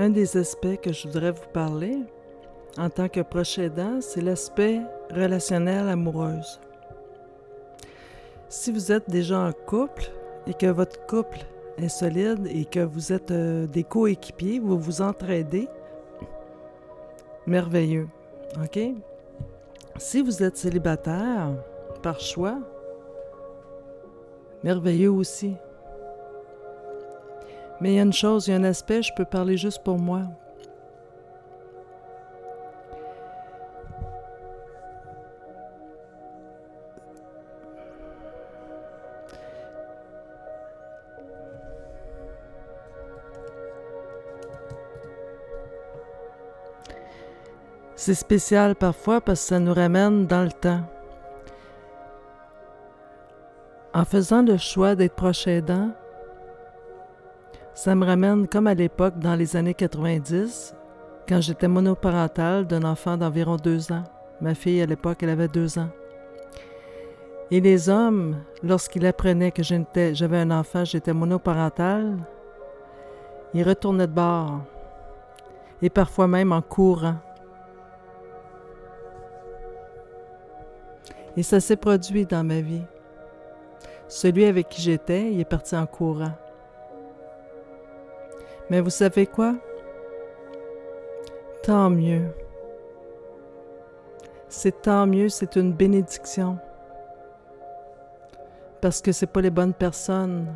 Un des aspects que je voudrais vous parler en tant que proche aidant, c'est l'aspect relationnel amoureuse. Si vous êtes déjà en couple et que votre couple est solide et que vous êtes euh, des coéquipiers, vous vous entraidez, merveilleux. OK? Si vous êtes célibataire par choix, merveilleux aussi. Mais il y a une chose, il y a un aspect, je peux parler juste pour moi. C'est spécial parfois parce que ça nous ramène dans le temps. En faisant le choix d'être proche aidant, ça me ramène comme à l'époque dans les années 90, quand j'étais monoparentale d'un enfant d'environ deux ans. Ma fille, à l'époque, elle avait deux ans. Et les hommes, lorsqu'ils apprenaient que j'avais un enfant, j'étais monoparentale, ils retournaient de bord, et parfois même en courant. Et ça s'est produit dans ma vie. Celui avec qui j'étais, il est parti en courant. Mais vous savez quoi? Tant mieux. C'est tant mieux, c'est une bénédiction. Parce que c'est pas les bonnes personnes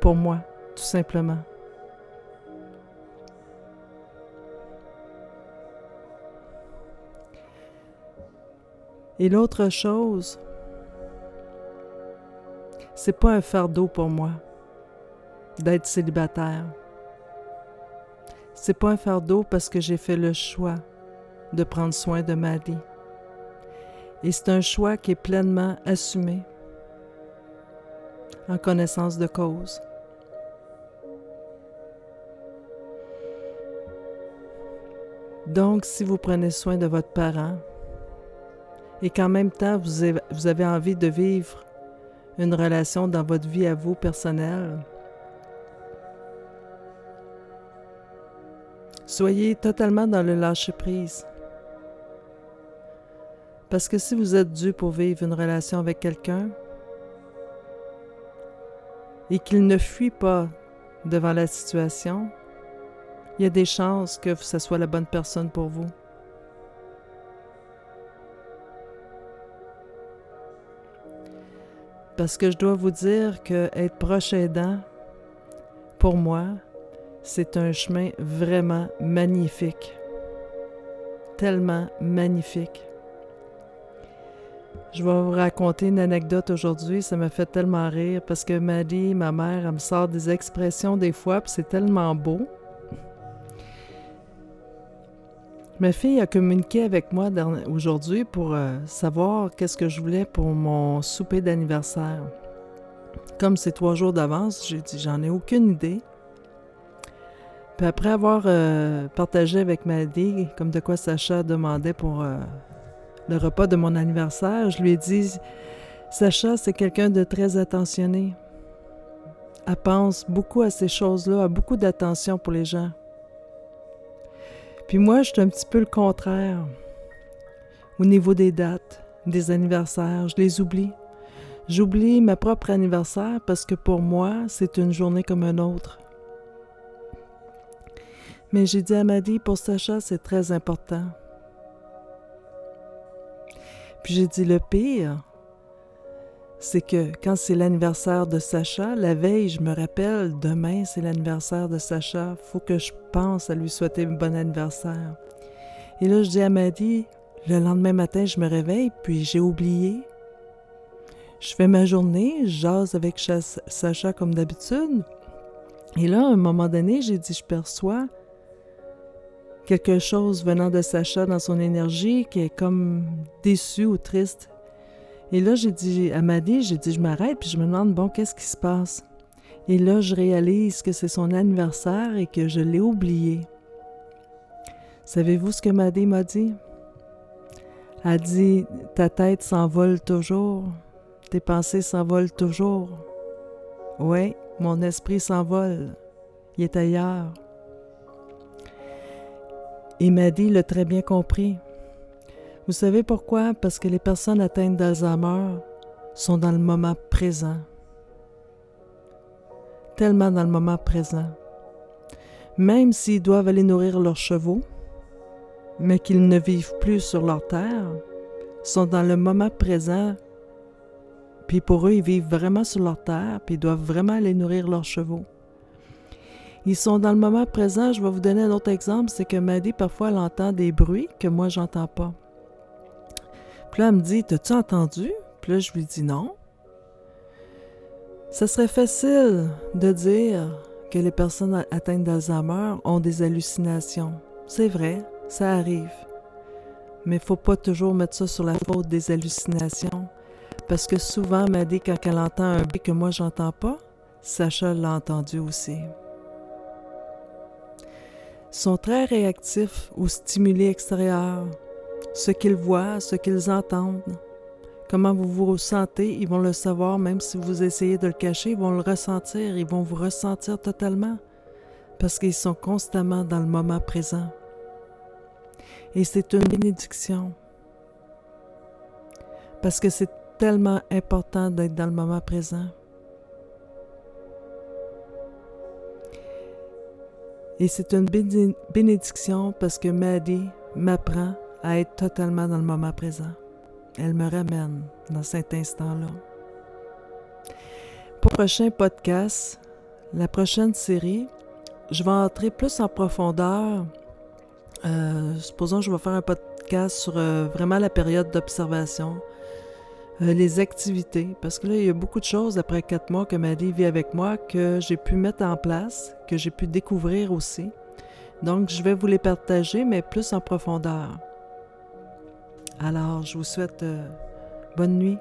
pour moi, tout simplement. Et l'autre chose, c'est pas un fardeau pour moi d'être célibataire. C'est pas un fardeau parce que j'ai fait le choix de prendre soin de ma vie. Et c'est un choix qui est pleinement assumé en connaissance de cause. Donc, si vous prenez soin de votre parent, et qu'en même temps, vous avez, envie de vivre une relation dans votre vie à vous personnelle, soyez totalement dans le lâcher-prise. Parce que si vous êtes dû pour vivre une relation avec quelqu'un et qu'il ne fuit pas devant la situation, il y a des chances que ce soit la bonne personne pour vous. Parce que je dois vous dire que être proche aidant, pour moi, c'est un chemin vraiment magnifique. Tellement magnifique. Je vais vous raconter une anecdote aujourd'hui, ça m'a fait tellement rire parce que Maddie, ma mère, elle me sort des expressions des fois, puis c'est tellement beau. Ma fille a communiqué avec moi aujourd'hui pour euh, savoir qu'est-ce que je voulais pour mon souper d'anniversaire. Comme c'est trois jours d'avance, j'ai dit j'en ai aucune idée. Après avoir euh, partagé avec Maddy comme de quoi Sacha demandait pour euh, le repas de mon anniversaire, je lui ai dit Sacha, c'est quelqu'un de très attentionné. Elle pense beaucoup à ces choses-là, a beaucoup d'attention pour les gens. Puis moi, je suis un petit peu le contraire. Au niveau des dates, des anniversaires, je les oublie. J'oublie ma propre anniversaire parce que pour moi, c'est une journée comme une autre. Mais j'ai dit à Maddy, pour Sacha, c'est très important. Puis j'ai dit, le pire, c'est que quand c'est l'anniversaire de Sacha, la veille, je me rappelle, demain c'est l'anniversaire de Sacha, faut que je pense à lui souhaiter un bon anniversaire. Et là, je dis à Maddy, le lendemain matin, je me réveille, puis j'ai oublié. Je fais ma journée, jase avec Sacha comme d'habitude. Et là, à un moment donné, j'ai dit, je perçois quelque chose venant de Sacha dans son énergie qui est comme déçu ou triste. Et là, j'ai dit à Maddy, j'ai dit, je m'arrête, puis je me demande, bon, qu'est-ce qui se passe? Et là, je réalise que c'est son anniversaire et que je l'ai oublié. Savez-vous ce que Maddy m'a dit? Elle a dit, ta tête s'envole toujours, tes pensées s'envolent toujours. Oui, mon esprit s'envole, il est ailleurs. Et Maddy l'a très bien compris. Vous savez pourquoi? Parce que les personnes atteintes d'Alzheimer sont dans le moment présent. Tellement dans le moment présent. Même s'ils doivent aller nourrir leurs chevaux, mais qu'ils ne vivent plus sur leur terre, sont dans le moment présent. Puis pour eux, ils vivent vraiment sur leur terre, puis ils doivent vraiment aller nourrir leurs chevaux. Ils sont dans le moment présent. Je vais vous donner un autre exemple, c'est que Maddy, parfois, elle entend des bruits que moi, j'entends pas. Puis là, elle me dit, t'as-tu entendu? Puis là, je lui dis non. Ça serait facile de dire que les personnes atteintes d'Alzheimer ont des hallucinations. C'est vrai, ça arrive. Mais il faut pas toujours mettre ça sur la faute des hallucinations. Parce que souvent, Maddy, quand elle entend un bruit que moi, j'entends pas, Sacha l'a entendu aussi sont très réactifs aux stimuli extérieurs, ce qu'ils voient, ce qu'ils entendent. Comment vous vous sentez, ils vont le savoir, même si vous essayez de le cacher, ils vont le ressentir, ils vont vous ressentir totalement, parce qu'ils sont constamment dans le moment présent. Et c'est une bénédiction, parce que c'est tellement important d'être dans le moment présent. Et c'est une bénédiction parce que Maddie m'apprend à être totalement dans le moment présent. Elle me ramène dans cet instant-là. Pour le prochain podcast, la prochaine série, je vais entrer plus en profondeur. Euh, supposons que je vais faire un podcast sur euh, vraiment la période d'observation, euh, les activités, parce que là, il y a beaucoup de choses après quatre mois que Maddie vit avec moi que j'ai pu mettre en place, que j'ai pu découvrir aussi. Donc, je vais vous les partager, mais plus en profondeur. Alors, je vous souhaite euh, bonne nuit.